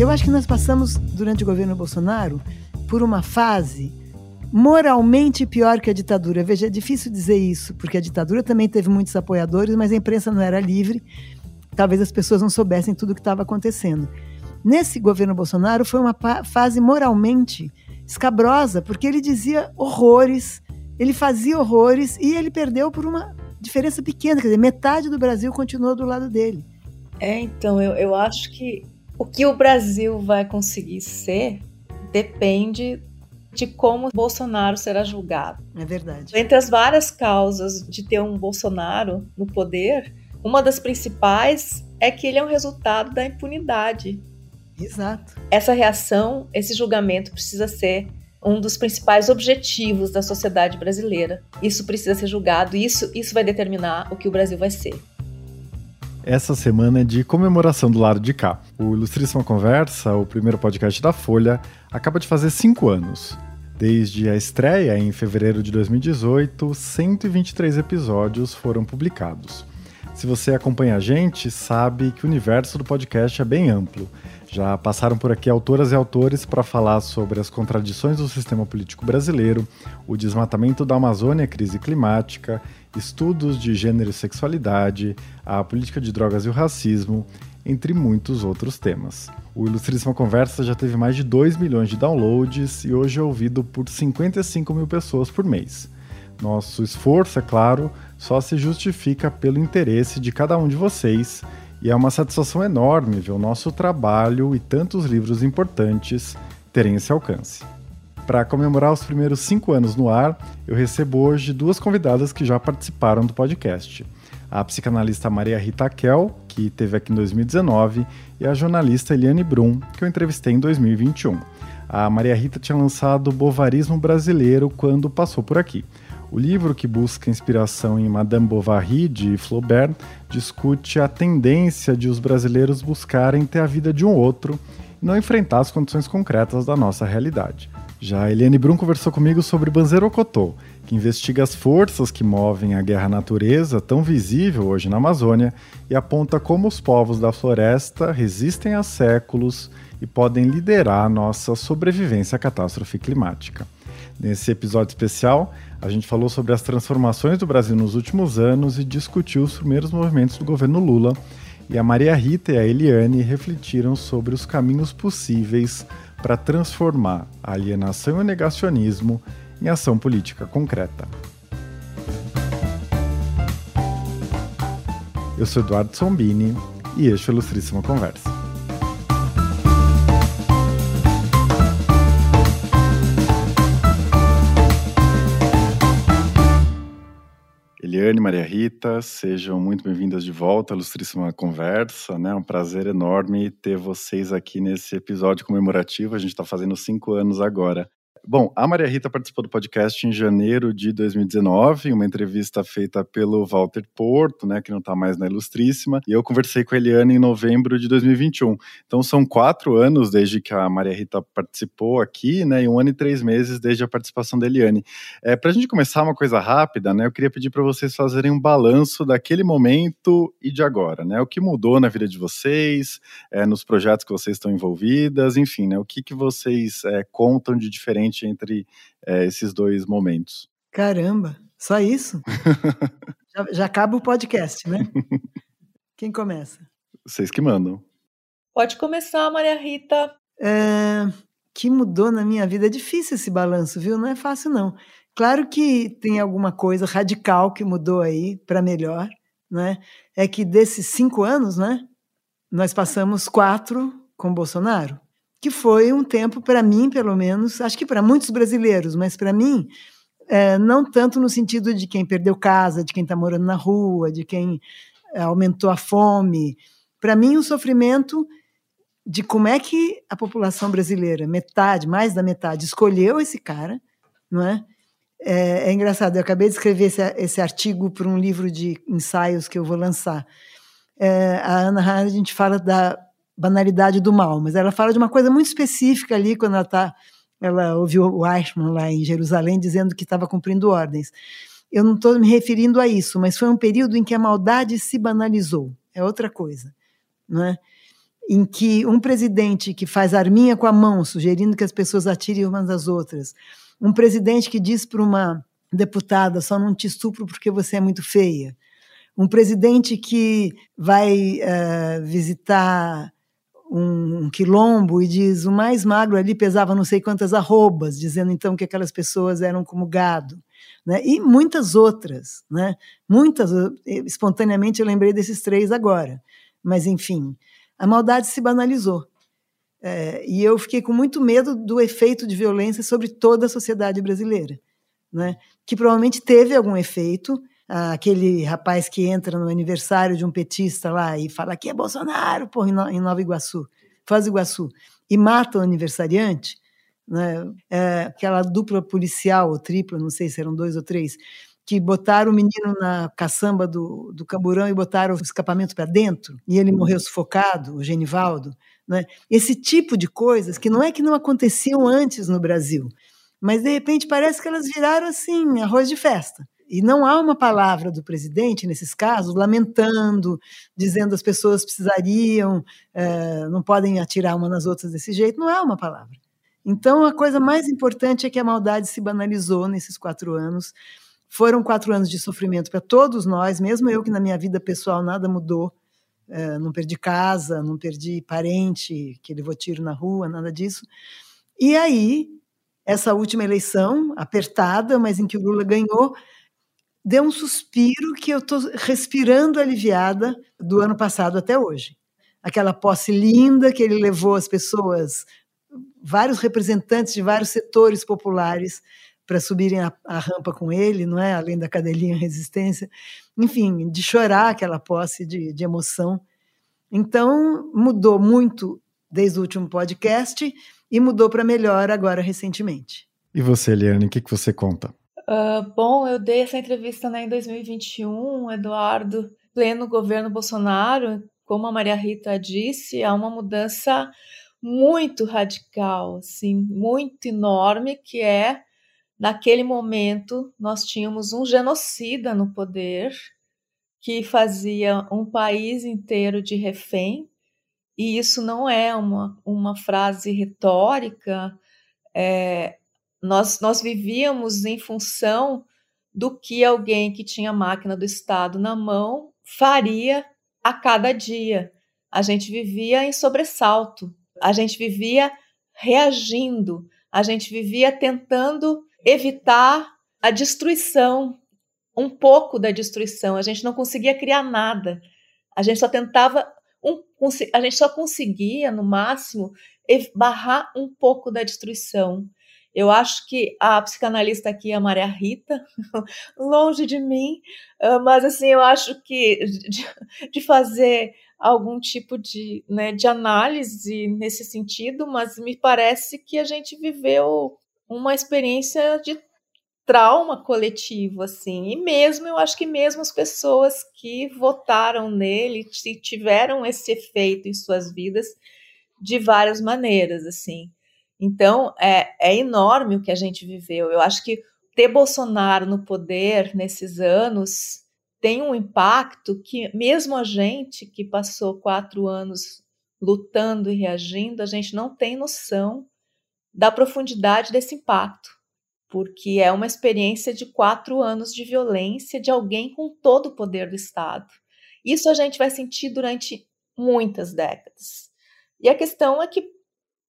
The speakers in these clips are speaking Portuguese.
Eu acho que nós passamos, durante o governo Bolsonaro, por uma fase moralmente pior que a ditadura. Veja, é difícil dizer isso, porque a ditadura também teve muitos apoiadores, mas a imprensa não era livre. Talvez as pessoas não soubessem tudo o que estava acontecendo. Nesse governo Bolsonaro foi uma fase moralmente escabrosa, porque ele dizia horrores, ele fazia horrores e ele perdeu por uma diferença pequena, quer dizer, metade do Brasil continuou do lado dele. É, então, eu, eu acho que o que o Brasil vai conseguir ser depende de como Bolsonaro será julgado. É verdade. Entre as várias causas de ter um Bolsonaro no poder, uma das principais é que ele é um resultado da impunidade. Exato. Essa reação, esse julgamento precisa ser um dos principais objetivos da sociedade brasileira. Isso precisa ser julgado isso, isso vai determinar o que o Brasil vai ser. Essa semana é de comemoração do lado de cá. O Ilustríssima Conversa, o primeiro podcast da Folha, acaba de fazer cinco anos. Desde a estreia em fevereiro de 2018, 123 episódios foram publicados. Se você acompanha a gente, sabe que o universo do podcast é bem amplo. Já passaram por aqui autoras e autores para falar sobre as contradições do sistema político brasileiro, o desmatamento da Amazônia, crise climática, estudos de gênero e sexualidade, a política de drogas e o racismo, entre muitos outros temas. O Ilustríssima Conversa já teve mais de 2 milhões de downloads e hoje é ouvido por 55 mil pessoas por mês. Nosso esforço, é claro, só se justifica pelo interesse de cada um de vocês e é uma satisfação enorme ver o nosso trabalho e tantos livros importantes terem esse alcance. Para comemorar os primeiros cinco anos no ar, eu recebo hoje duas convidadas que já participaram do podcast. A psicanalista Maria Rita Kel, que esteve aqui em 2019, e a jornalista Eliane Brum, que eu entrevistei em 2021. A Maria Rita tinha lançado Bovarismo Brasileiro quando passou por aqui. O livro, que busca inspiração em Madame Bovary, de Flaubert, discute a tendência de os brasileiros buscarem ter a vida de um outro e não enfrentar as condições concretas da nossa realidade. Já Eliane Brum conversou comigo sobre Banzerocotô, que investiga as forças que movem a guerra à natureza, tão visível hoje na Amazônia, e aponta como os povos da floresta resistem há séculos e podem liderar nossa sobrevivência à catástrofe climática. Nesse episódio especial, a gente falou sobre as transformações do Brasil nos últimos anos e discutiu os primeiros movimentos do governo Lula. E a Maria Rita e a Eliane refletiram sobre os caminhos possíveis para transformar a alienação e o negacionismo em ação política concreta. Eu sou Eduardo Sombini e este é o Ilustríssima Conversa. Eliane, Maria Rita, sejam muito bem-vindas de volta à Ilustríssima Conversa, né? É um prazer enorme ter vocês aqui nesse episódio comemorativo. A gente está fazendo cinco anos agora. Bom, a Maria Rita participou do podcast em janeiro de 2019, uma entrevista feita pelo Walter Porto, né, que não está mais na Ilustríssima, e eu conversei com a Eliane em novembro de 2021. Então são quatro anos desde que a Maria Rita participou aqui, né, e um ano e três meses desde a participação da Eliane. É, para a gente começar uma coisa rápida, né, eu queria pedir para vocês fazerem um balanço daquele momento e de agora, né, o que mudou na vida de vocês, é, nos projetos que vocês estão envolvidas, enfim, né, o que, que vocês é, contam de diferente diferente entre é, esses dois momentos. Caramba, só isso? já, já acaba o podcast, né? Quem começa? Vocês que mandam. Pode começar, Maria Rita. É, que mudou na minha vida. É difícil esse balanço, viu? Não é fácil, não. Claro que tem alguma coisa radical que mudou aí para melhor, né? É que desses cinco anos, né? Nós passamos quatro com Bolsonaro que foi um tempo, para mim, pelo menos, acho que para muitos brasileiros, mas para mim, é, não tanto no sentido de quem perdeu casa, de quem está morando na rua, de quem é, aumentou a fome. Para mim, o sofrimento de como é que a população brasileira, metade, mais da metade, escolheu esse cara, não é? É, é engraçado, eu acabei de escrever esse, esse artigo para um livro de ensaios que eu vou lançar. É, a Ana Hannah, a gente fala da banalidade do mal, mas ela fala de uma coisa muito específica ali quando ela está ela ouviu o Eichmann lá em Jerusalém dizendo que estava cumprindo ordens. Eu não estou me referindo a isso, mas foi um período em que a maldade se banalizou. É outra coisa, não é? em que um presidente que faz arminha com a mão, sugerindo que as pessoas atirem umas às outras, um presidente que diz para uma deputada só não te estupro porque você é muito feia, um presidente que vai uh, visitar um, um, quilombo e diz o mais magro ali pesava não sei quantas arrobas, dizendo então que aquelas pessoas eram como gado. Né? E muitas outras, né? muitas, espontaneamente eu lembrei desses três agora, mas enfim, a maldade se banalizou. É, e eu fiquei com muito medo do efeito de violência sobre toda a sociedade brasileira, né? que provavelmente teve algum efeito, aquele rapaz que entra no aniversário de um petista lá e fala que é Bolsonaro, porra, em Nova Iguaçu, Foz do Iguaçu, e mata o aniversariante, né? É, aquela dupla policial, ou tripla, não sei se eram dois ou três, que botaram o menino na caçamba do, do camburão e botaram o escapamento para dentro, e ele morreu sufocado, o Genivaldo. Né? Esse tipo de coisas que não é que não aconteciam antes no Brasil, mas de repente parece que elas viraram assim, arroz de festa. E não há uma palavra do presidente, nesses casos, lamentando, dizendo as pessoas precisariam, é, não podem atirar uma nas outras desse jeito. Não há uma palavra. Então, a coisa mais importante é que a maldade se banalizou nesses quatro anos. Foram quatro anos de sofrimento para todos nós, mesmo eu que na minha vida pessoal nada mudou. É, não perdi casa, não perdi parente que levou tiro na rua, nada disso. E aí, essa última eleição, apertada, mas em que o Lula ganhou, deu um suspiro que eu estou respirando aliviada do ano passado até hoje. Aquela posse linda que ele levou as pessoas, vários representantes de vários setores populares para subirem a, a, rampa com ele, não é? Além da cadelinha resistência, enfim, de chorar aquela posse de, de emoção. Então mudou muito desde o último podcast e mudou para melhor agora recentemente. E você, Eliane, o que, que você conta? Uh, bom, eu dei essa entrevista né, em 2021, Eduardo, pleno governo Bolsonaro, como a Maria Rita disse, há uma mudança muito radical, assim, muito enorme, que é naquele momento nós tínhamos um genocida no poder que fazia um país inteiro de refém, e isso não é uma, uma frase retórica, é, nós, nós vivíamos em função do que alguém que tinha máquina do Estado na mão faria a cada dia. A gente vivia em sobressalto, a gente vivia reagindo, a gente vivia tentando evitar a destruição, um pouco da destruição. A gente não conseguia criar nada. A gente só tentava um, a gente só conseguia, no máximo, barrar um pouco da destruição. Eu acho que a psicanalista aqui é a Maria Rita, longe de mim, ah, mas assim, eu acho que de, fazer algum tipo de, né, de análise nesse sentido, mas me parece que a gente viveu uma experiência de trauma coletivo, assim, e mesmo, eu acho que mesmo as pessoas que votaram nele tiveram esse efeito em suas vidas de várias maneiras, assim. Então, é, é enorme o que a gente viveu. Eu acho que ter Bolsonaro no poder nesses anos tem um impacto que, mesmo a gente que passou quatro anos lutando e reagindo, a gente não tem noção da profundidade desse impacto, porque é uma experiência de quatro anos de violência de alguém com todo o poder do Estado. Isso a gente vai sentir durante muitas décadas. E a questão é que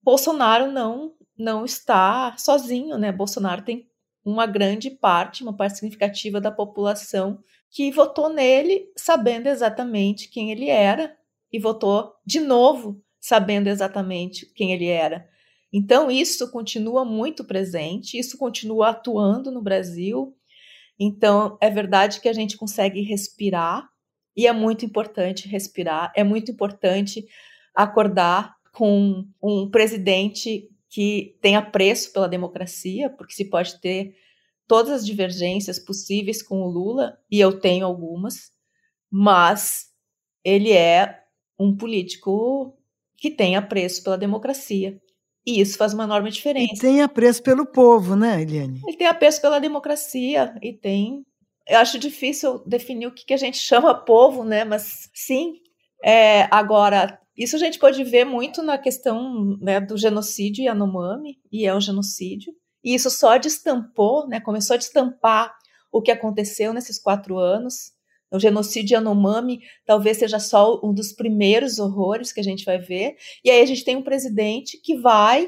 Bolsonaro não não está sozinho, né? Bolsonaro tem uma grande parte, uma parte significativa da população que votou nele sabendo exatamente quem ele era e votou de novo sabendo exatamente quem ele era. Então isso continua muito presente, isso continua atuando no Brasil. Então é verdade que a gente consegue respirar e é muito importante respirar, é muito importante acordar com um presidente que tem apreço pela democracia, porque se pode ter todas as divergências possíveis com o Lula, e eu tenho algumas, mas ele é um político que tem apreço pela democracia. E isso faz uma enorme diferença. E tem apreço pelo povo, né, Eliane? Ele tem apreço pela democracia e tem. Eu acho difícil definir o que, que a gente chama povo, né? Mas sim. É, agora, Isso a gente pode ver muito na questão né, do genocídio Yanomami, e é um genocídio. E isso só destampou, né, começou a destampar o que aconteceu nesses quatro anos. O genocídio Yanomami talvez seja só um dos primeiros horrores que a gente vai ver. E aí a gente tem um presidente que vai,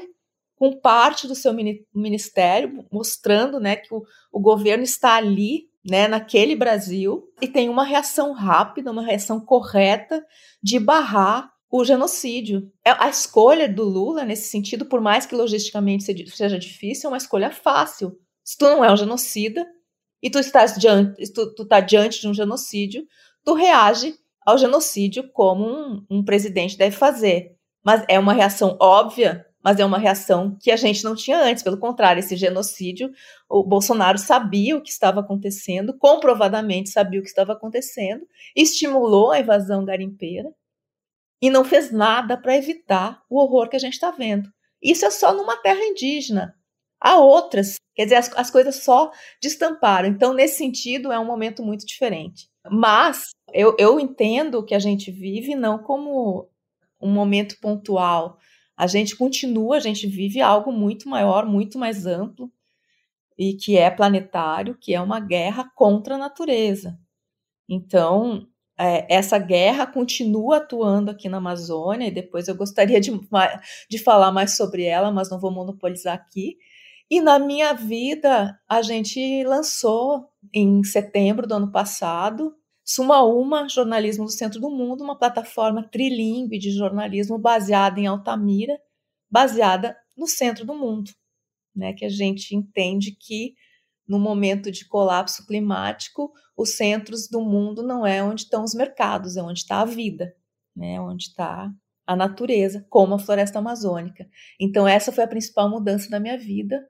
com parte do seu ministério, mostrando né, que o, o governo está ali né, naquele Brasil e tem uma reação rápida, uma reação correta de barrar o genocídio. É, a escolha do Lula, nesse sentido, por mais que logisticamente seja difícil, é uma escolha fácil. Se tu não é um genocida e tu estás diante, tu, tu tá diante de um genocídio, tu reage ao genocídio como um, um presidente deve fazer. Mas é uma reação óbvia mas é uma reação que a gente não tinha antes. Pelo contrário, esse genocídio, o Bolsonaro sabia o que estava acontecendo, comprovadamente sabia o que estava acontecendo, estimulou a invasão garimpeira e não fez nada para evitar o horror que a gente está vendo. Isso é só numa terra indígena. Há outras, quer dizer, as, as coisas só destamparam. Então, nesse sentido, é um momento muito diferente. Mas eu, eu entendo que a gente vive não como um momento pontual, a gente continua, a gente vive algo muito maior, muito mais amplo, e que é planetário, que é uma guerra contra a natureza. Então, é, essa guerra continua atuando aqui na Amazônia, e depois eu gostaria de, de falar mais sobre ela, mas não vou monopolizar aqui. E na minha vida, a gente lançou em setembro do ano passado Suma Uma, Jornalismo do Centro do Mundo, uma plataforma trilingue de jornalismo baseada em Altamira, baseada no centro do mundo, né? Que a gente entende que no momento de colapso climático, os centros do mundo não é onde estão os mercados, é onde está a vida, né? Onde está a natureza, como a floresta amazônica. Então essa foi a principal mudança da minha vida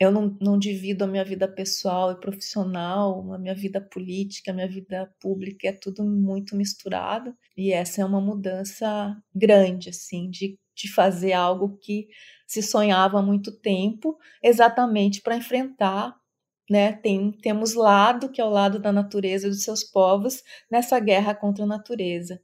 eu não, não divido a minha vida pessoal e profissional, a minha vida política, a minha vida pública, é tudo muito misturado. E essa é uma mudança grande, assim, de, de fazer algo que se sonhava há muito tempo, exatamente para enfrentar. Né, tem, temos lado, que é o lado da natureza e dos seus povos, nessa guerra contra a natureza.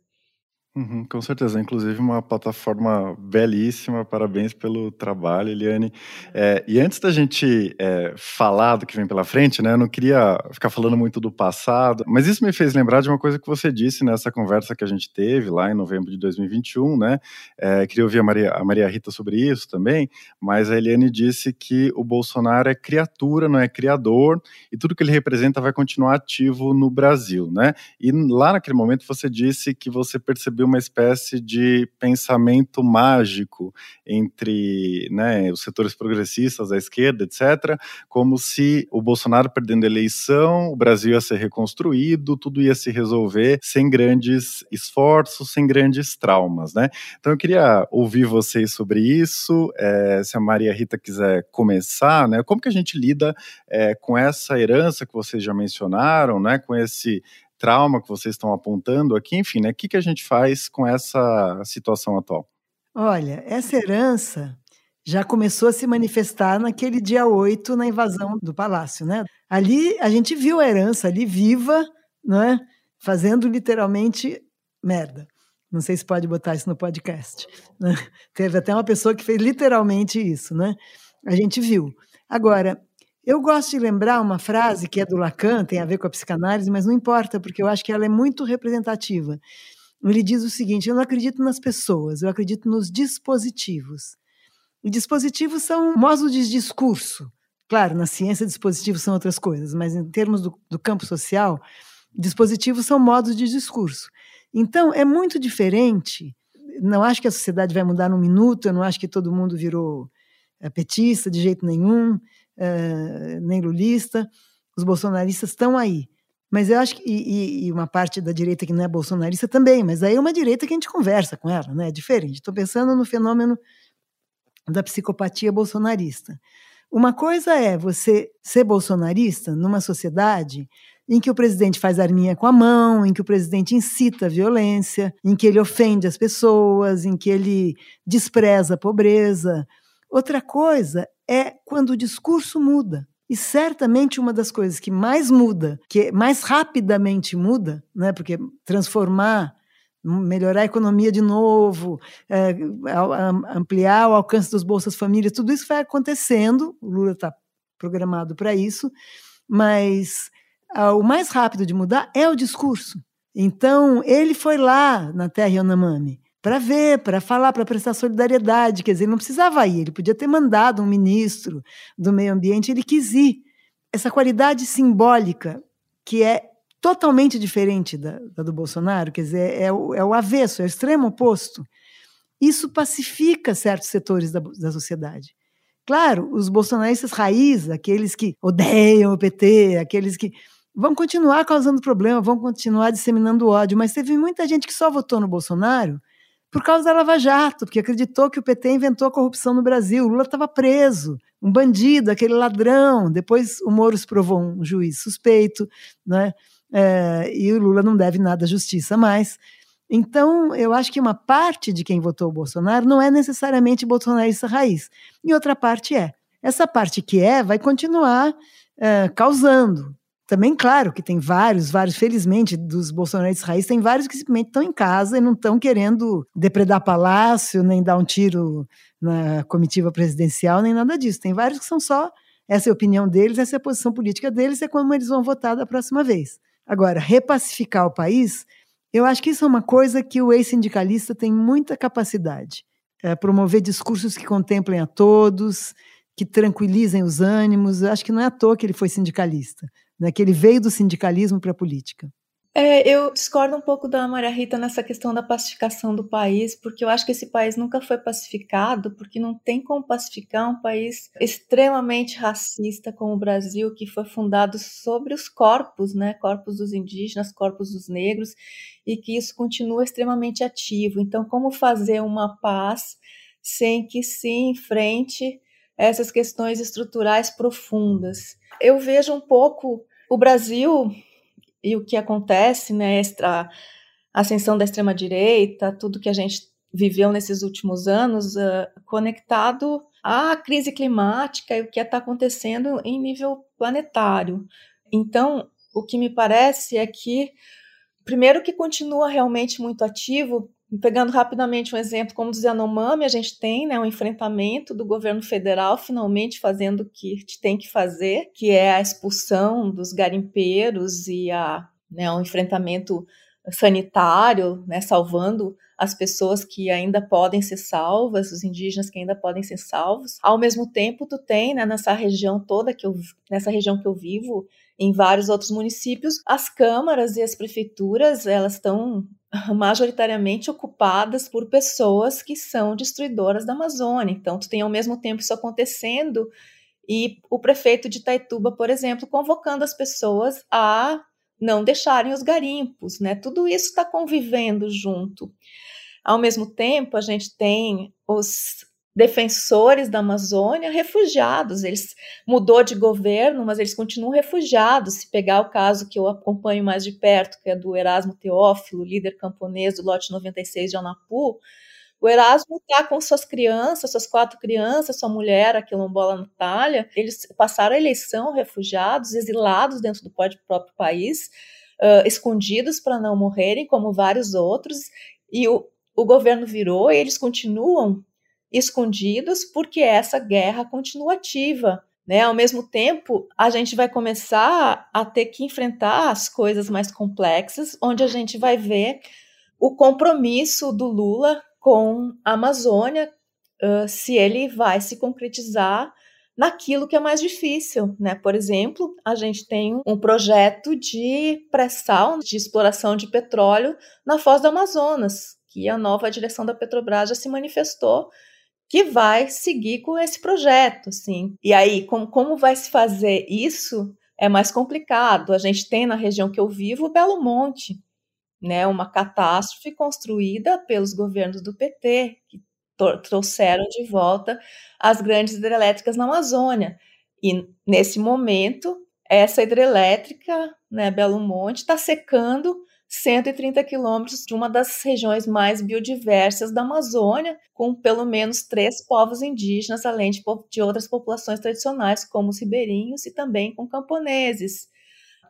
Uhum, com certeza, inclusive uma plataforma belíssima, parabéns pelo trabalho, Eliane. É, e antes da gente é, falar do que vem pela frente, né, eu não queria ficar falando muito do passado, mas isso me fez lembrar de uma coisa que você disse nessa conversa que a gente teve lá em novembro de 2021, né? É, queria ouvir a Maria, a Maria Rita sobre isso também, mas a Eliane disse que o Bolsonaro é criatura, não é criador, e tudo que ele representa vai continuar ativo no Brasil, né? E lá naquele momento você disse que você percebeu uma espécie de pensamento mágico entre né, os setores progressistas, a esquerda, etc., como se o Bolsonaro perdendo a eleição, o Brasil ia ser reconstruído, tudo ia se resolver sem grandes esforços, sem grandes traumas, né? Então eu queria ouvir vocês sobre isso, é, se a Maria Rita quiser começar, né? Como que a gente lida é, com essa herança que vocês já mencionaram, né? Com esse trauma que vocês estão apontando aqui, enfim, né? O que, que a gente faz com essa situação atual? Olha, essa herança já começou a se manifestar naquele dia 8, na invasão do palácio, né? Ali a gente viu a herança ali viva, né? Fazendo literalmente merda. Não sei se pode botar isso no podcast. Né? Teve até uma pessoa que fez literalmente isso, né? A gente viu. Agora, eu gosto de lembrar uma frase que é do Lacan, tem a ver com a psicanálise, mas não importa, porque eu acho que ela é muito representativa. Ele diz o seguinte: eu não acredito nas pessoas, eu acredito nos dispositivos. E dispositivos são modos de discurso. Claro, na ciência, dispositivos são outras coisas, mas em termos do, do campo social, dispositivos são modos de discurso. Então, é muito diferente. Não acho que a sociedade vai mudar num minuto, eu não acho que todo mundo virou é, petista de jeito nenhum uh, nem lulista, os bolsonaristas estão aí. Mas eu acho que, e, e, uma parte da direita que não é bolsonarista também, mas aí é uma direita que a gente conversa com ela, né? É diferente. Estou pensando no fenômeno da psicopatia bolsonarista. Uma coisa é você ser bolsonarista numa sociedade em que o presidente faz arminha com a mão, em que o presidente incita a violência, em que ele ofende as pessoas, em que ele despreza a pobreza. Outra coisa é quando o discurso muda. E certamente uma das coisas que mais muda, que mais rapidamente muda, né, porque transformar melhorar a economia de novo, é, ampliar o alcance dos Bolsas Família, tudo isso vai acontecendo, o Lula está programado para isso, mas o mais rápido de mudar é o discurso. Então, ele foi lá na Terra Yanomami para ver, para falar, para prestar solidariedade. Quer dizer, ele não precisava ir, ele podia ter mandado um ministro do meio ambiente, ele quis ir. Essa qualidade simbólica, que é totalmente diferente da, da do Bolsonaro, quer dizer, é o, é o avesso, é o extremo oposto. Isso pacifica certos setores da, da sociedade. Claro, os bolsonaristas raiz, aqueles que odeiam o PT, aqueles que vão continuar causando problema, vão continuar disseminando ódio, mas teve muita gente que só votou no Bolsonaro por causa da Lava Jato, porque acreditou que o PT inventou a corrupção no Brasil. O Lula estava preso, um bandido, aquele ladrão. Depois o Moro se provou um juiz suspeito, né? É, e o Lula não deve nada à justiça mais. Então, eu acho que uma parte de quem votou o Bolsonaro não é necessariamente bolsonarista raiz, e outra parte é. Essa parte que é vai continuar é, causando também, claro, que tem vários, vários, felizmente, dos bolsonaristas raiz, tem vários que simplesmente estão em casa e não estão querendo depredar palácio, nem dar um tiro na comitiva presidencial, nem nada disso. Tem vários que são só, essa é a opinião deles, essa é a posição política deles, é como eles vão votar da próxima vez. Agora, repacificar o país, eu acho que isso é uma coisa que o ex-sindicalista tem muita capacidade. É promover discursos que contemplem a todos, que tranquilizem os ânimos. Eu acho que não é à toa que ele foi sindicalista né, que ele veio do sindicalismo para a política. É, eu discordo um pouco da Maria Rita nessa questão da pacificação do país, porque eu acho que esse país nunca foi pacificado, porque não tem como pacificar um país extremamente racista como o Brasil, que foi fundado sobre os corpos, né, corpos dos indígenas, corpos dos negros, e que isso continua extremamente ativo. Então, como fazer uma paz sem que se enfrente essas questões estruturais profundas? Eu vejo um pouco o Brasil e o que acontece, né, a ascensão da extrema-direita, tudo que a gente viveu nesses últimos anos, uh, conectado à crise climática e o que está acontecendo em nível planetário. Então, o que me parece é que, primeiro, que continua realmente muito ativo Pegando rapidamente um exemplo como do Yanomami, a gente tem né, um enfrentamento do governo federal finalmente fazendo o que tem que fazer, que é a expulsão dos garimpeiros e a, né, um enfrentamento sanitário, né, salvando as pessoas que ainda podem ser salvas, os indígenas que ainda podem ser salvos. Ao mesmo tempo, tu tem né, nessa região toda que eu, nessa região que eu vivo, em vários outros municípios, as câmaras e as prefeituras elas estão majoritariamente ocupadas por pessoas que são destruidoras da Amazônia. Então, tu tem ao mesmo tempo isso acontecendo e o prefeito de Itaituba, por exemplo, convocando as pessoas a não deixarem os garimpos, né? Tudo isso está convivendo junto. Ao mesmo tempo, a gente tem os defensores da Amazônia refugiados. Eles mudou de governo, mas eles continuam refugiados. Se pegar o caso que eu acompanho mais de perto, que é do Erasmo Teófilo, líder camponês do lote 96 de Anapu, o Erasmo está com suas crianças, suas quatro crianças, sua mulher, a quilombola Natália. Eles passaram a eleição refugiados, exilados dentro do próprio país, uh, escondidos para não morrerem, como vários outros. E o, o governo virou e eles continuam escondidos porque essa guerra continua ativa. Né? Ao mesmo tempo, a gente vai começar a ter que enfrentar as coisas mais complexas, onde a gente vai ver o compromisso do Lula com a Amazônia, uh, se ele vai se concretizar naquilo que é mais difícil, né? Por exemplo, a gente tem um projeto de pré-sal, de exploração de petróleo na foz do Amazonas, que a nova direção da Petrobras já se manifestou que vai seguir com esse projeto, assim. E aí, como, como vai se fazer isso é mais complicado. A gente tem na região que eu vivo Belo Monte, né, uma catástrofe construída pelos governos do PT, que trouxeram de volta as grandes hidrelétricas na Amazônia. E nesse momento, essa hidrelétrica, né, Belo Monte, está secando 130 quilômetros de uma das regiões mais biodiversas da Amazônia, com pelo menos três povos indígenas, além de, de outras populações tradicionais, como os ribeirinhos e também com camponeses.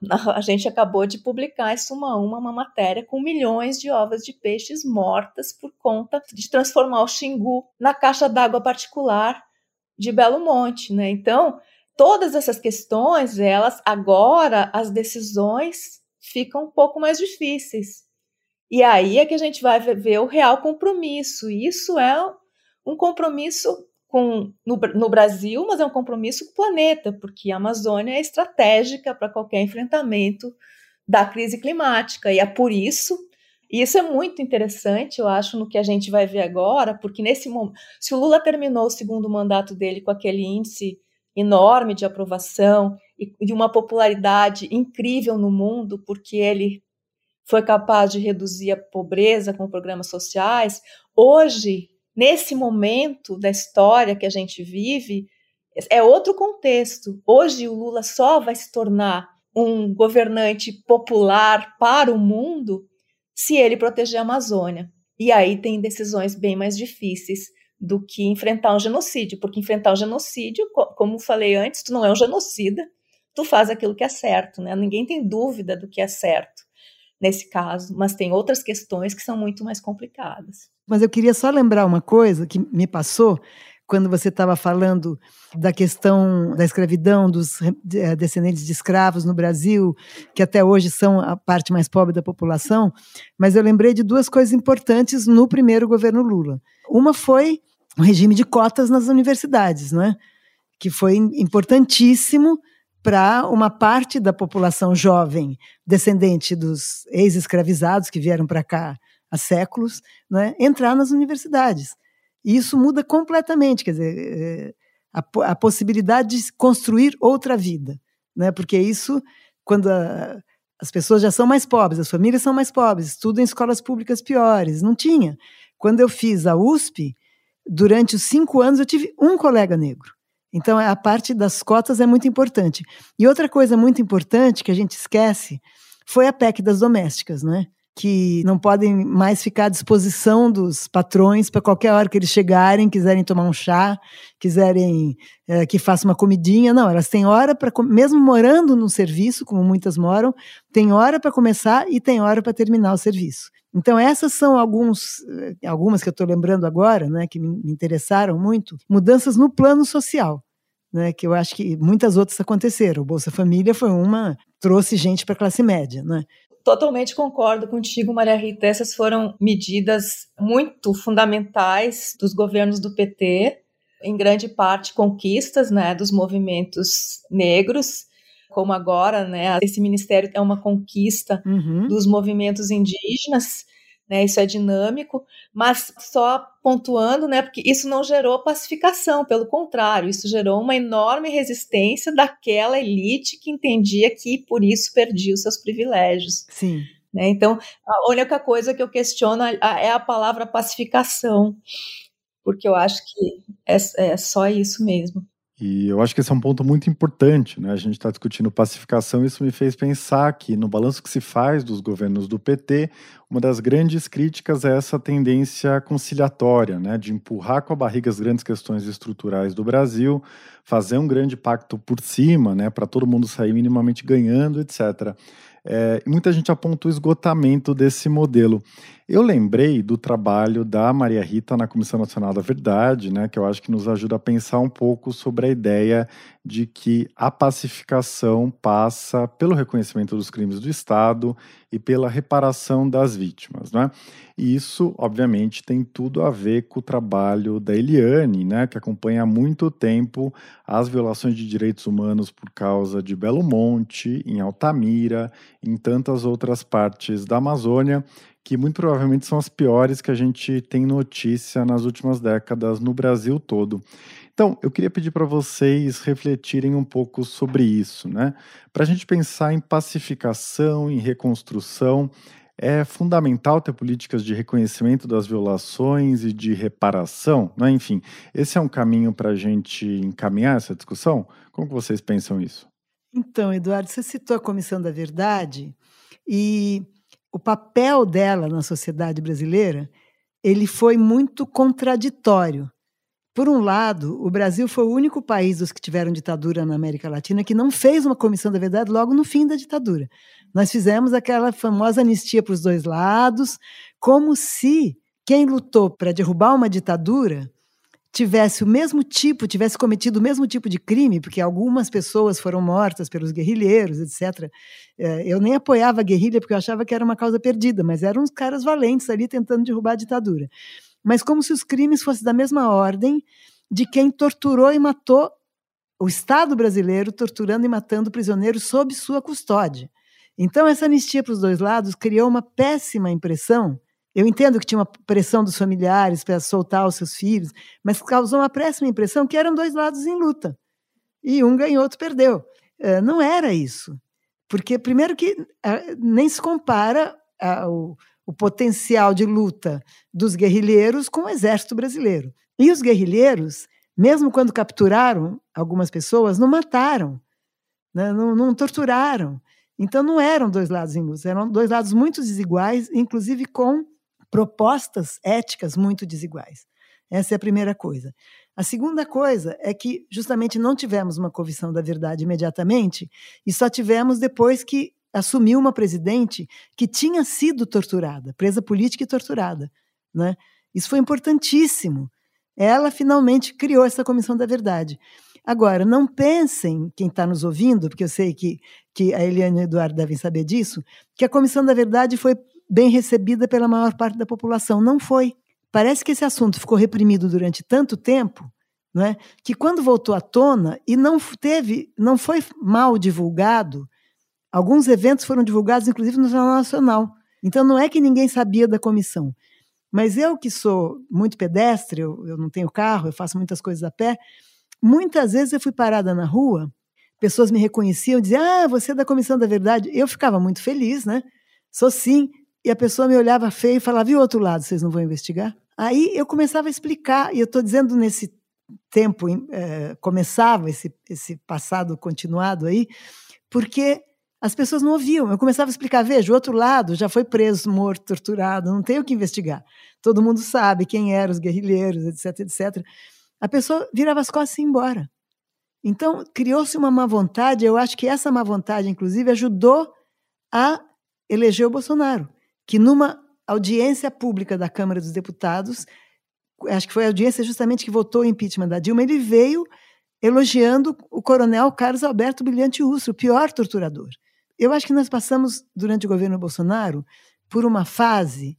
A gente acabou de publicar em Suma Uma uma matéria com milhões de ovas de peixes mortas por conta de transformar o Xingu na caixa d'água particular de Belo Monte, né? Então, todas essas questões, elas agora as decisões ficam um pouco mais difíceis. E aí é que a gente vai ver o real compromisso. Isso é um compromisso com, no, no, Brasil, mas é um compromisso com o planeta, porque a Amazônia é estratégica para qualquer enfrentamento da crise climática. E é por isso, e isso é muito interessante, eu acho, no que a gente vai ver agora, porque nesse momento, se o Lula terminou o segundo mandato dele com aquele índice enorme de aprovação e de uma popularidade incrível no mundo, porque ele foi capaz de reduzir a pobreza com programas sociais. Hoje, nesse momento da história que a gente vive, é outro contexto. Hoje, o Lula só vai se tornar um governante popular para o mundo se ele proteger a Amazônia. E aí tem decisões bem mais difíceis do que enfrentar um genocídio, porque enfrentar um genocídio, como falei antes, tu não é um genocida, tu faz aquilo que é certo, né? Ninguém tem dúvida do que é certo nesse caso, mas tem outras questões que são muito mais complicadas. Mas eu queria só lembrar uma coisa que me passou quando você estava falando da questão da escravidão, dos eh, descendentes de escravos no Brasil, que até hoje são a parte mais pobre da população, mas eu lembrei de duas coisas importantes no primeiro governo Lula. Uma foi o regime de cotas nas universidades, né? que foi importantíssimo para uma parte da população jovem descendente dos ex-escravizados que vieram para cá há séculos, né, entrar nas universidades. E isso muda completamente, quer dizer, é, a, a possibilidade de construir outra vida, né, porque isso, quando a, as pessoas já são mais pobres, as famílias são mais pobres, estudam em escolas públicas piores, não tinha. Quando eu fiz a USP, durante os cinco anos eu tive um colega negro. Então, a parte das cotas é muito importante. E outra coisa muito importante que a gente esquece foi a PEC das domésticas, né? Que não podem mais ficar à disposição dos patrões para qualquer hora que eles chegarem, quiserem tomar um chá, quiserem é, que faça uma comidinha. Não, elas têm hora para, mesmo morando no serviço, como muitas moram, tem hora para começar e tem hora para terminar o serviço. Então, essas são alguns, eh, algumas que eu estou lembrando agora, né, que me interessaram muito, mudanças no plano social né, que eu acho que muitas outras aconteceram. O Bolsa Família foi uma, trouxe gente para a classe média. Né? Totalmente concordo contigo, Maria Rita. Essas foram medidas muito fundamentais dos governos do PT, em grande parte conquistas né, dos movimentos negros, como agora, né, esse ministério é uma conquista uhum. dos movimentos indígenas né? Isso é dinâmico, mas só pontuando, né? Porque isso não gerou pacificação, pelo contrário, isso gerou uma enorme resistência daquela elite que entendia que por isso perdia os seus privilégios. Sim. Né? Então, a única coisa que eu questiono é a palavra pacificação, porque eu acho que é, é só isso mesmo. E eu acho que esse é um ponto muito importante, né? A gente está discutindo pacificação, isso me fez pensar que no balanço que se faz dos governos do PT, uma das grandes críticas é essa tendência conciliatória, né? De empurrar com a barriga as grandes questões estruturais do Brasil, fazer um grande pacto por cima, né? Para todo mundo sair minimamente ganhando, etc. É, muita gente aponta o esgotamento desse modelo. Eu lembrei do trabalho da Maria Rita na Comissão Nacional da Verdade, né, que eu acho que nos ajuda a pensar um pouco sobre a ideia de que a pacificação passa pelo reconhecimento dos crimes do Estado e pela reparação das vítimas. Né? E isso, obviamente, tem tudo a ver com o trabalho da Eliane, né, que acompanha há muito tempo as violações de direitos humanos por causa de Belo Monte, em Altamira, em tantas outras partes da Amazônia, que muito provavelmente são as piores que a gente tem notícia nas últimas décadas no Brasil todo. Então, eu queria pedir para vocês refletirem um pouco sobre isso, né? Para a gente pensar em pacificação, em reconstrução, é fundamental ter políticas de reconhecimento das violações e de reparação, né? Enfim, esse é um caminho para a gente encaminhar essa discussão? Como vocês pensam isso? Então, Eduardo, você citou a Comissão da Verdade e o papel dela na sociedade brasileira, ele foi muito contraditório Por um lado, o Brasil foi o único país dos que tiveram ditadura na América Latina que não fez uma comissão da verdade logo no fim da ditadura. Nós fizemos aquela famosa anistia para os dois lados, como se quem lutou para derrubar uma ditadura tivesse o mesmo tipo, tivesse cometido o mesmo tipo de crime, porque algumas pessoas foram mortas pelos guerrilheiros, etc. É, eu nem apoiava a guerrilha porque eu achava que era uma causa perdida, mas eram uns caras valentes ali tentando derrubar a ditadura mas como se os crimes fossem da mesma ordem de quem torturou e matou o Estado brasileiro, torturando e matando prisioneiros sob sua custódia. Então, essa anistia para os dois lados criou uma péssima impressão. Eu entendo que tinha uma pressão dos familiares para soltar os seus filhos, mas causou uma péssima impressão que eram dois lados em luta. E um ganhou, outro perdeu. Eh, não era isso. Porque, primeiro, que ah, nem se compara o potencial de luta dos guerrilheiros com o exército brasileiro. E os guerrilheiros, mesmo quando capturaram algumas pessoas, não mataram, né? não, não, torturaram. Então não eram dois lados em luta, eram dois lados muito desiguais, inclusive com propostas éticas muito desiguais. Essa é a primeira coisa. A segunda coisa é que justamente não tivemos uma comissão da verdade imediatamente e só tivemos depois que assumiu uma presidente que tinha sido torturada, presa política e torturada. Né? Isso foi importantíssimo. Ela finalmente criou essa comissão da verdade. Agora, não pensem, quem está nos ouvindo, porque eu sei que, que a Eliane e o Eduardo devem saber disso, que a comissão da verdade foi bem recebida pela maior parte da população. Não foi. Parece que esse assunto ficou reprimido durante tanto tempo não é? que quando voltou à tona e não teve, não foi mal divulgado, Alguns eventos foram divulgados, inclusive, no Jornal Nacional. Então, não é que ninguém sabia da comissão. Mas eu, que sou muito pedestre, eu, eu não tenho carro, eu faço muitas coisas a pé, muitas vezes eu fui parada na rua, pessoas me reconheciam, diziam, ah, você é da Comissão da Verdade. Eu ficava muito feliz, né? Sou sim. E a pessoa me olhava feio e falava, e o outro lado, vocês não vão investigar? Aí eu começava a explicar, e eu estou dizendo nesse tempo, é, começava esse, esse passado continuado aí, porque as pessoas não ouviam. Eu começava a explicar: veja, o outro lado já foi preso, morto, torturado, não tem o que investigar. Todo mundo sabe quem eram os guerrilheiros, etc, etc. A pessoa virava as costas e ia embora. Então, criou-se uma má vontade. Eu acho que essa má vontade, inclusive, ajudou a eleger o Bolsonaro, que numa audiência pública da Câmara dos Deputados, acho que foi a audiência justamente que votou o impeachment da Dilma, ele veio elogiando o coronel Carlos Alberto Brilhante Urso, o pior torturador. Eu acho que nós passamos, durante o governo Bolsonaro, por uma fase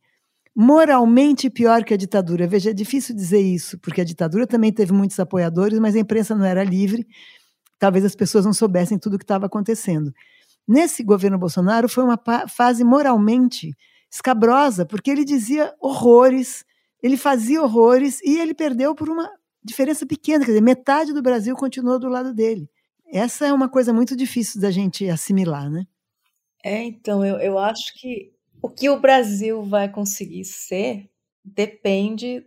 moralmente pior que a ditadura. Veja, é difícil dizer isso, porque a ditadura também teve muitos apoiadores, mas a imprensa não era livre. Talvez as pessoas não soubessem tudo o que estava acontecendo. Nesse governo Bolsonaro foi uma fase moralmente escabrosa, porque ele dizia horrores, ele fazia horrores e ele perdeu por uma diferença pequena, quer dizer, metade do Brasil continuou do lado dele. Essa é uma coisa muito difícil da gente assimilar, né? É, então, eu, eu acho que o que o Brasil vai conseguir ser depende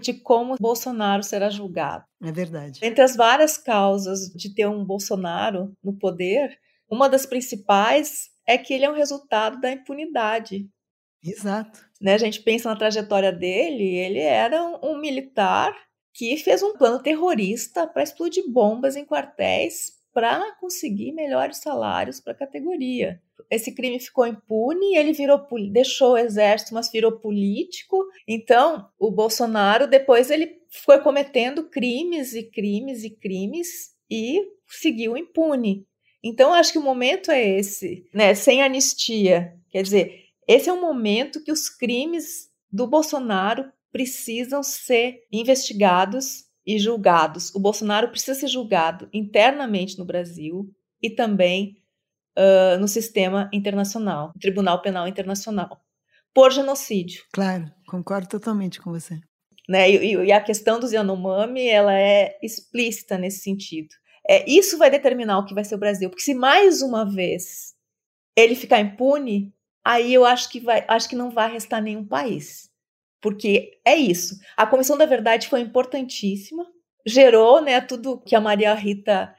de como Bolsonaro será julgado. É verdade. Entre as várias causas de ter um Bolsonaro no poder, uma das principais é que ele é um resultado da impunidade. Exato. Né, a gente pensa na trajetória dele, ele era um, militar que fez um plano terrorista para explodir bombas em quartéis para conseguir melhores salários para a categoria. Esse crime ficou impune, ele virou deixou o exército, mas virou político. Então, o Bolsonaro depois ele foi cometendo crimes e crimes e crimes e seguiu impune. Então, acho que o momento é esse, né? Sem anistia. Quer dizer, esse é o momento que os crimes do Bolsonaro precisam ser investigados e julgados. O Bolsonaro precisa ser julgado internamente no Brasil e também uh, no sistema internacional, Tribunal Penal Internacional, por genocídio. Claro, concordo totalmente com você. Né? E, e a questão dos Yanomami ela é explícita nesse sentido. É, isso vai determinar o que vai ser o Brasil, porque se mais uma vez ele ficar impune, aí eu acho que vai, acho que não vai restar nenhum país porque é isso. A Comissão da Verdade foi importantíssima, gerou né, tudo que a Maria Rita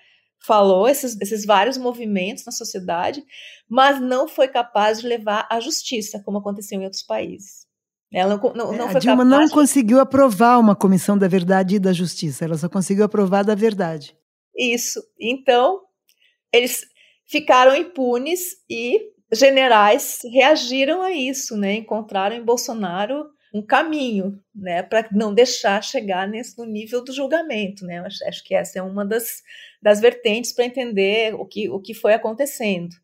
falou, esses, esses vários movimentos na sociedade, mas não foi capaz de levar à justiça, como aconteceu em outros países. Ela não, não, não é, a Dilma não de... conseguiu aprovar uma comissão da verdade e da justiça, ela só conseguiu aprovar da verdade. Isso. Então, eles ficaram impunes e generais reagiram a isso, né? Encontraram em Bolsonaro um caminho, né, para não deixar chegar nesse no nível do julgamento, né? Acho, acho que essa é uma das, das vertentes para entender o que, o que foi acontecendo.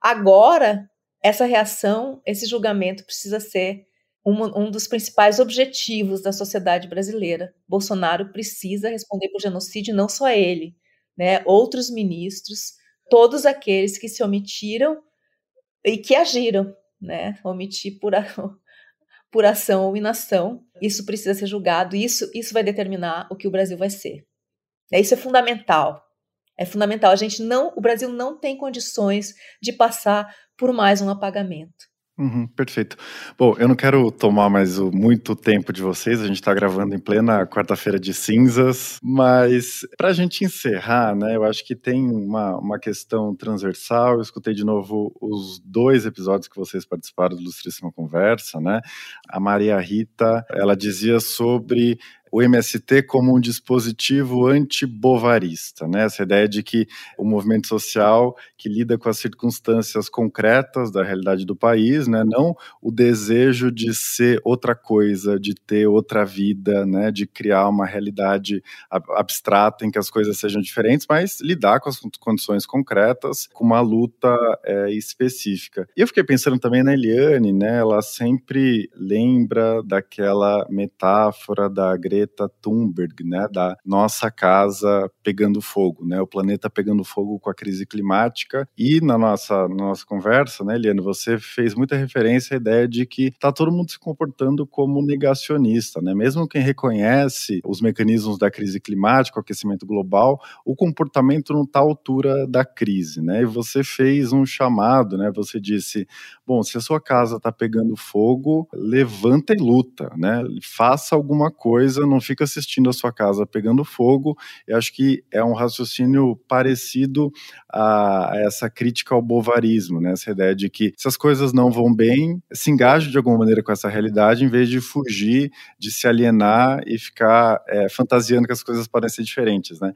Agora, essa reação, esse julgamento precisa ser um, um dos principais objetivos da sociedade brasileira. Bolsonaro precisa responder por genocídio, não só ele, né? Outros ministros, todos aqueles que se omitiram e que agiram, né? Omitir por, por ação ou inação. Isso precisa ser julgado, isso, isso vai determinar o que o Brasil vai ser. É, isso é fundamental. É fundamental. A gente não, o Brasil não tem condições de passar por mais um apagamento. Uhum, perfeito. Bom, eu não quero tomar mais muito tempo de vocês, a gente está gravando em plena quarta-feira de cinzas, mas para a gente encerrar, né, eu acho que tem uma, uma questão transversal. Eu escutei de novo os dois episódios que vocês participaram do Ilustríssima Conversa, né? A Maria Rita, ela dizia sobre o MST como um dispositivo antibovarista, né? Essa ideia de que o movimento social que lida com as circunstâncias concretas da realidade do país, né? Não o desejo de ser outra coisa, de ter outra vida, né? De criar uma realidade abstrata em que as coisas sejam diferentes, mas lidar com as condições concretas com uma luta é, específica. E eu fiquei pensando também na Eliane, né? Ela sempre lembra daquela metáfora da Greta Greta Thunberg, né, da nossa casa pegando fogo, né, o planeta pegando fogo com a crise climática. E na nossa, na nossa conversa, né, Eliane, você fez muita referência à ideia de que está todo mundo se comportando como negacionista, né, mesmo quem reconhece os mecanismos da crise climática, o aquecimento global, o comportamento não está à altura da crise, né, e você fez um chamado, né, você disse, bom, se a sua casa está pegando fogo, levanta e luta, né, faça alguma coisa não fica assistindo a sua casa pegando fogo. Eu acho que é um raciocínio parecido a, essa crítica ao bovarismo, né? Essa ideia de que se as coisas não vão bem, se engaje de alguma maneira com essa realidade, em vez de fugir, de se alienar e ficar é, fantasiando que as coisas podem ser diferentes, né?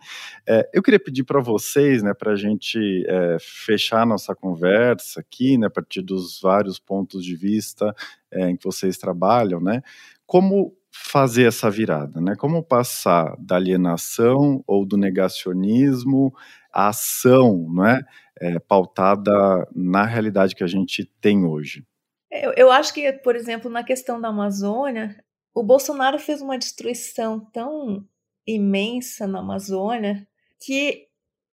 É, eu queria pedir para vocês, né, para a gente é, fechar nossa conversa aqui, né, a partir dos vários pontos de vista é, em que vocês trabalham, né? Como fazer essa virada, né? Como passar da alienação ou do negacionismo à ação, não é? é pautada na realidade que a gente tem hoje. Eu, eu acho que, por exemplo, na questão da Amazônia, o Bolsonaro fez uma destruição tão imensa na Amazônia que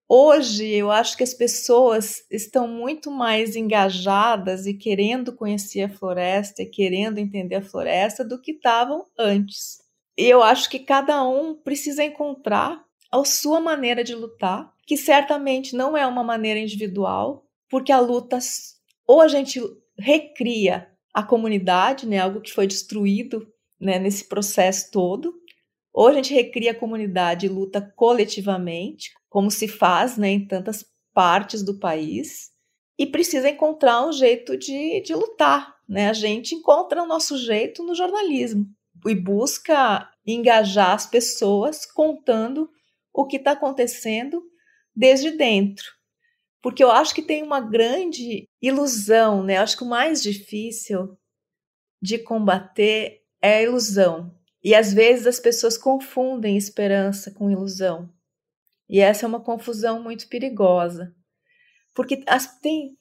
Hoje, eu acho que as pessoas estão muito mais engajadas e querendo conhecer a floresta e querendo entender a floresta do que estavam antes. E eu acho que cada um precisa encontrar a sua maneira de lutar, que certamente não é uma maneira individual, porque a luta ou a gente recria a comunidade, né, algo que foi destruído né, nesse processo todo, ou a gente recria a comunidade e luta coletivamente, como se faz né, em tantas partes do país, e precisa encontrar um jeito de, de lutar. Né? A gente encontra o nosso jeito no jornalismo e busca engajar as pessoas contando o que está acontecendo desde dentro. Porque eu acho que tem uma grande ilusão, né? Eu acho que o mais difícil de combater é a ilusão. E às vezes as pessoas confundem esperança com ilusão. E essa é uma confusão muito perigosa, porque as, tem,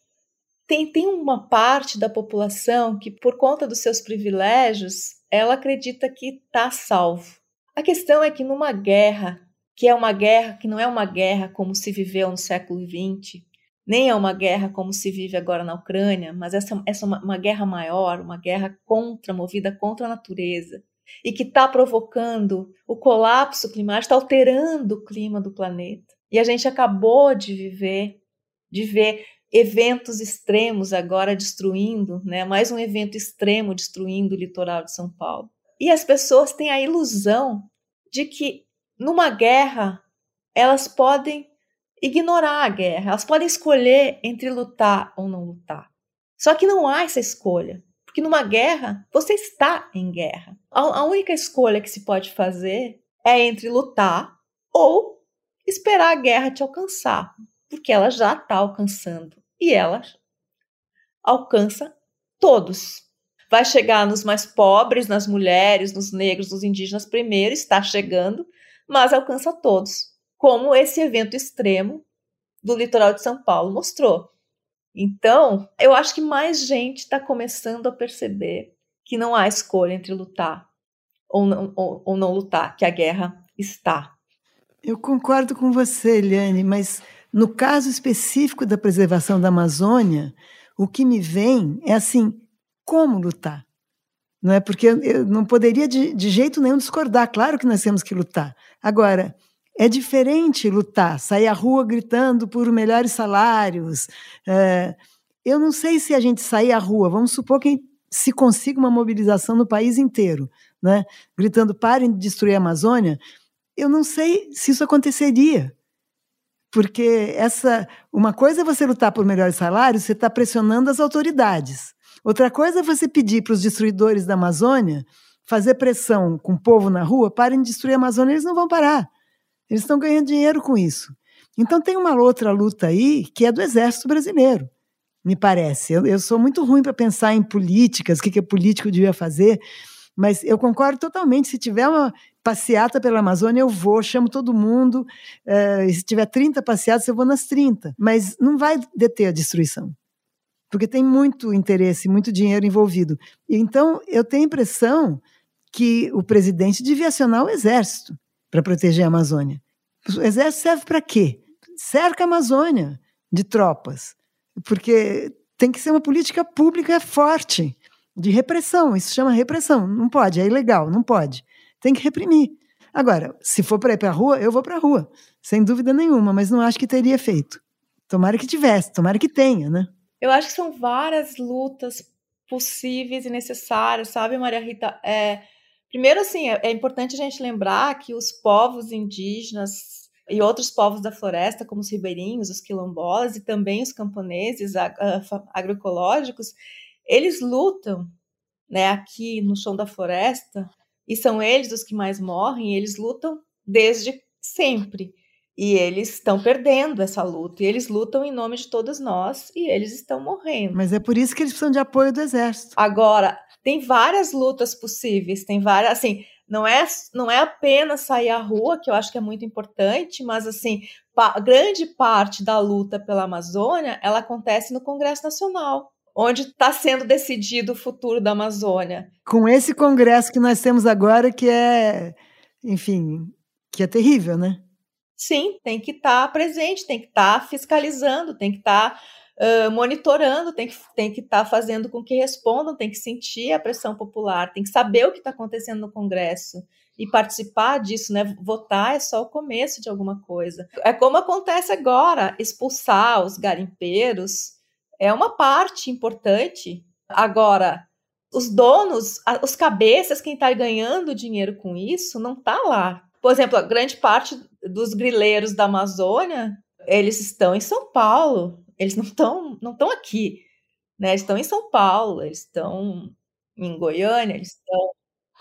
tem, tem uma parte da população que, por conta dos seus privilégios, ela acredita que está salvo. A questão é que numa guerra, que é uma guerra que não é uma guerra como se viveu no século XX, nem é uma guerra como se vive agora na Ucrânia, mas essa, essa é uma, uma guerra maior, uma guerra contra, movida contra a natureza, e que está provocando o colapso climático, está alterando o clima do planeta. E a gente acabou de viver, de ver eventos extremos agora destruindo, né? mais um evento extremo destruindo o litoral de São Paulo. E as pessoas têm a ilusão de que numa guerra elas podem ignorar a guerra, elas podem escolher entre lutar ou não lutar. Só que não há essa escolha Porque numa guerra, você está em guerra. A, a única escolha que se pode fazer é entre lutar ou esperar a guerra te alcançar, porque ela já está alcançando e ela alcança todos. Vai chegar nos mais pobres, nas mulheres, nos negros, nos indígenas primeiro, está chegando, mas alcança todos, como esse evento extremo do litoral de São Paulo mostrou. Então, eu acho que mais gente está começando a perceber que não há escolha entre lutar ou não, ou, ou não lutar, que a guerra está. Eu concordo com você, Eliane, mas no caso específico da preservação da Amazônia, o que me vem é assim: como lutar? Não é porque eu não poderia de, de jeito nenhum discordar. Claro que nós temos que lutar. Agora, é diferente lutar, sair à rua gritando por melhores salários. É, eu não sei se a gente sair à rua, vamos supor que se consiga uma mobilização no país inteiro, né? gritando parem de destruir a Amazônia, eu não sei se isso aconteceria. Porque essa, uma coisa é você lutar por melhores salários, você está pressionando as autoridades. Outra coisa é você pedir para os destruidores da Amazônia fazer pressão com o povo na rua, parem de destruir a Amazônia, eles não vão parar. Eles estão ganhando dinheiro com isso. Então tem uma outra luta aí que é do Exército Brasileiro, me parece. Eu, eu sou muito ruim para pensar em políticas, o que, que o político devia fazer, mas eu concordo totalmente. Se tiver uma passeata pela Amazônia, eu vou, chamo todo mundo. Uh, se tiver 30 passeatas, eu vou nas 30. Mas não vai deter a destruição. Porque tem muito interesse, muito dinheiro envolvido. Então, eu tenho a impressão que o presidente devia acionar o exército para proteger a Amazônia. O exército serve para quê? Cerca a Amazônia de tropas, porque tem que ser uma política pública forte de repressão. Isso chama repressão. Não pode, é ilegal, não pode. Tem que reprimir. Agora, se for para ir para a rua, eu vou para a rua, sem dúvida nenhuma, mas não acho que teria feito. Tomara que tivesse, tomara que tenha, né? Eu acho que são várias lutas possíveis e necessárias, sabe, Maria Rita? É, Primeiro, assim, é, é importante a gente lembrar que os povos indígenas e outros povos da floresta, como os ribeirinhos, os quilombolas e também os camponeses agroecológicos, eles lutam né, aqui no chão da floresta e são eles os que mais morrem, eles lutam desde sempre. E eles estão perdendo essa luta, e eles lutam em nome de todos nós, e eles estão morrendo. Mas é por isso que eles precisam de apoio do exército. Agora, tem várias lutas possíveis, tem várias, assim, não é, não é apenas sair à rua, que eu acho que é muito importante, mas assim, pa, grande parte da luta pela Amazônia, ela acontece no Congresso Nacional, onde está sendo decidido o futuro da Amazônia. Com esse congresso que nós temos agora, que é, enfim, que é terrível, né? Sim, tem que estar tá presente, tem que estar tá fiscalizando, tem que estar tá monitorando, tem que tem que estar tá fazendo com que respondam, tem que sentir a pressão popular, tem que saber o que está acontecendo no Congresso e participar disso, né? Votar é só o começo de alguma coisa. É como acontece agora, expulsar os garimpeiros é uma parte importante. Agora, os donos, os cabeças, quem está ganhando dinheiro com isso, não está lá. Por exemplo, a grande parte dos grileiros da Amazônia, eles estão em São Paulo. Eles não estão não estão aqui, né? Eles estão em São Paulo, eles estão em Goiânia, eles estão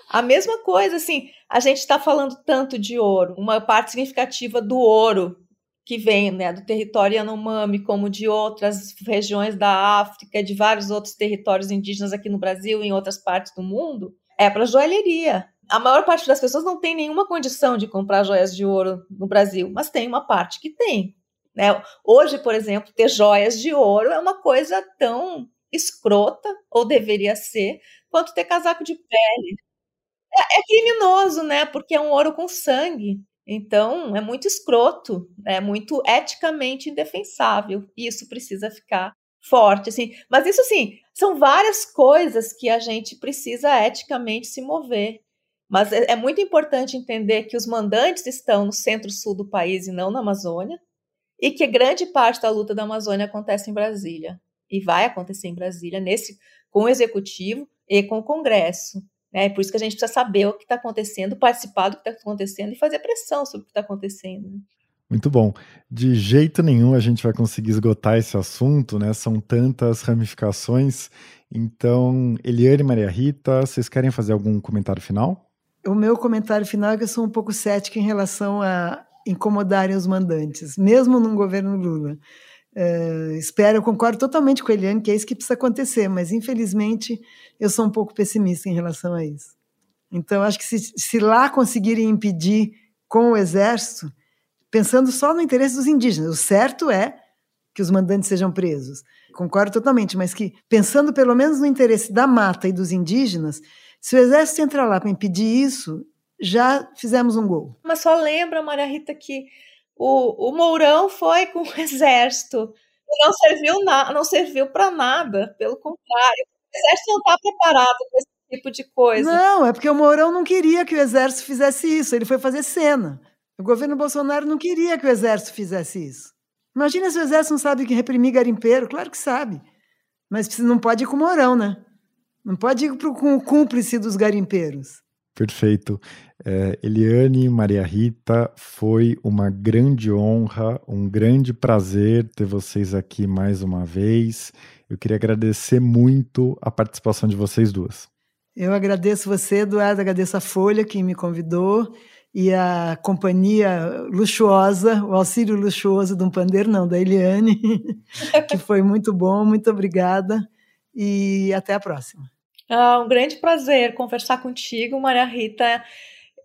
a mesma coisa, assim, a gente está falando tanto de ouro, uma parte significativa do ouro que vem né, do território Yanomami, como de outras regiões da África, de vários outros territórios indígenas aqui no Brasil e em outras partes do mundo, é para joalheria. A maior parte das pessoas não tem nenhuma condição de comprar joias de ouro no Brasil, mas tem uma parte que tem. Né? Hoje, por exemplo, ter joias de ouro é uma coisa tão escrota, ou deveria ser, quanto ter casaco de pele. É, é criminoso, né? Porque é um ouro com sangue. Então, é muito escroto, é muito eticamente indefensável. E isso precisa ficar forte, assim. Mas isso, assim, são várias coisas que a gente precisa eticamente se mover. Mas é, é muito importante entender que os mandantes estão no centro-sul do país e não na Amazônia e que grande parte da luta da Amazônia acontece em Brasília e vai acontecer em Brasília nesse com o executivo e com o Congresso. Né? Por isso que a gente precisa saber o que está acontecendo, participar do que está acontecendo e fazer pressão sobre o que está acontecendo. Né? Muito bom. De jeito nenhum a gente vai conseguir esgotar esse assunto, né? São tantas ramificações Então, Eliane e Maria Rita, vocês querem fazer algum comentário final? O meu comentário final é que eu sou um pouco cética em relação a incomodarem os mandantes, mesmo num governo Lula. Uh, espero, eu concordo totalmente com a Eliane que é isso que precisa acontecer, mas infelizmente eu sou um pouco pessimista em relação a isso. Então, acho que se, se lá conseguirem impedir com o exército, pensando só no interesse dos indígenas, o certo é que os mandantes sejam presos. Concordo totalmente, mas que pensando pelo menos no interesse da mata e dos indígenas, se o exército entrar lá para impedir isso, já fizemos um gol. Mas só lembra, Maria Rita, que o, o Mourão foi com o exército. Não serviu, na, não serviu para nada, pelo contrário. O exército não está preparado para esse tipo de coisa. Não, é porque o Mourão não queria que o exército fizesse isso, ele foi fazer cena. O governo Bolsonaro não queria que o exército fizesse isso. Imagina se o exército não sabe que reprimir garimpeiro, claro que sabe. Mas não pode ir com o Mourão, né? Não pode ir com o cúmplice dos garimpeiros. Perfeito. É, Eliane, Maria Rita, foi uma grande honra, um grande prazer ter vocês aqui mais uma vez. Eu queria agradecer muito a participação de vocês duas. Eu agradeço você, Eduardo, agradeço a Folha que me convidou e a companhia luxuosa, o auxílio luxuoso de um pandeiro, não, da Eliane, que foi muito bom, muito obrigada e até a próxima. Ah, um grande prazer conversar contigo, Maria Rita,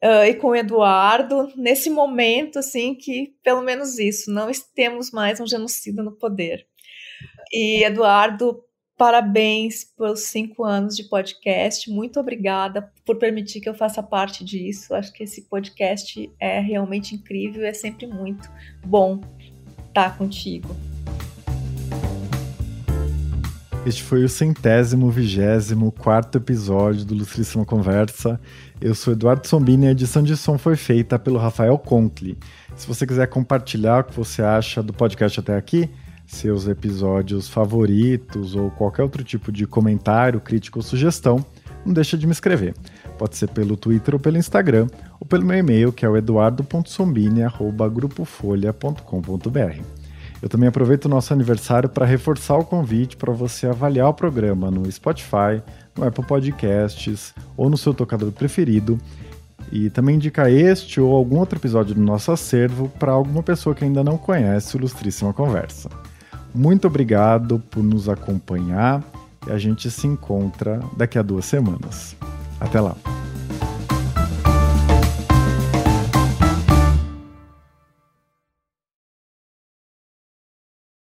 uh, e com o Eduardo, nesse momento, assim, que pelo menos isso, não temos mais um genocida no poder. E, Eduardo, parabéns pelos cinco anos de podcast. Muito obrigada por permitir que eu faça parte disso. Acho que esse podcast é realmente incrível. É sempre muito bom estar contigo. Este foi o centésimo, vigésimo, quarto episódio do Ilustríssima Conversa. Eu sou Eduardo Sombini e a edição de som foi feita pelo Rafael Conkli. Se você quiser compartilhar o que você acha do podcast até aqui, seus episódios favoritos ou qualquer outro tipo de comentário, crítica ou sugestão, não deixa de me escrever. Pode ser pelo Twitter ou pelo Instagram, ou pelo meu e-mail, que é o eduardo.sombini.grupofolha.com.br. Eu também aproveito o nosso aniversário para reforçar o convite para você avaliar o programa no Spotify, no Apple Podcasts ou no seu tocador preferido. E também indicar este ou algum outro episódio do nosso acervo para alguma pessoa que ainda não conhece o Ilustríssima Conversa. Muito obrigado por nos acompanhar e a gente se encontra daqui a duas semanas. Até lá!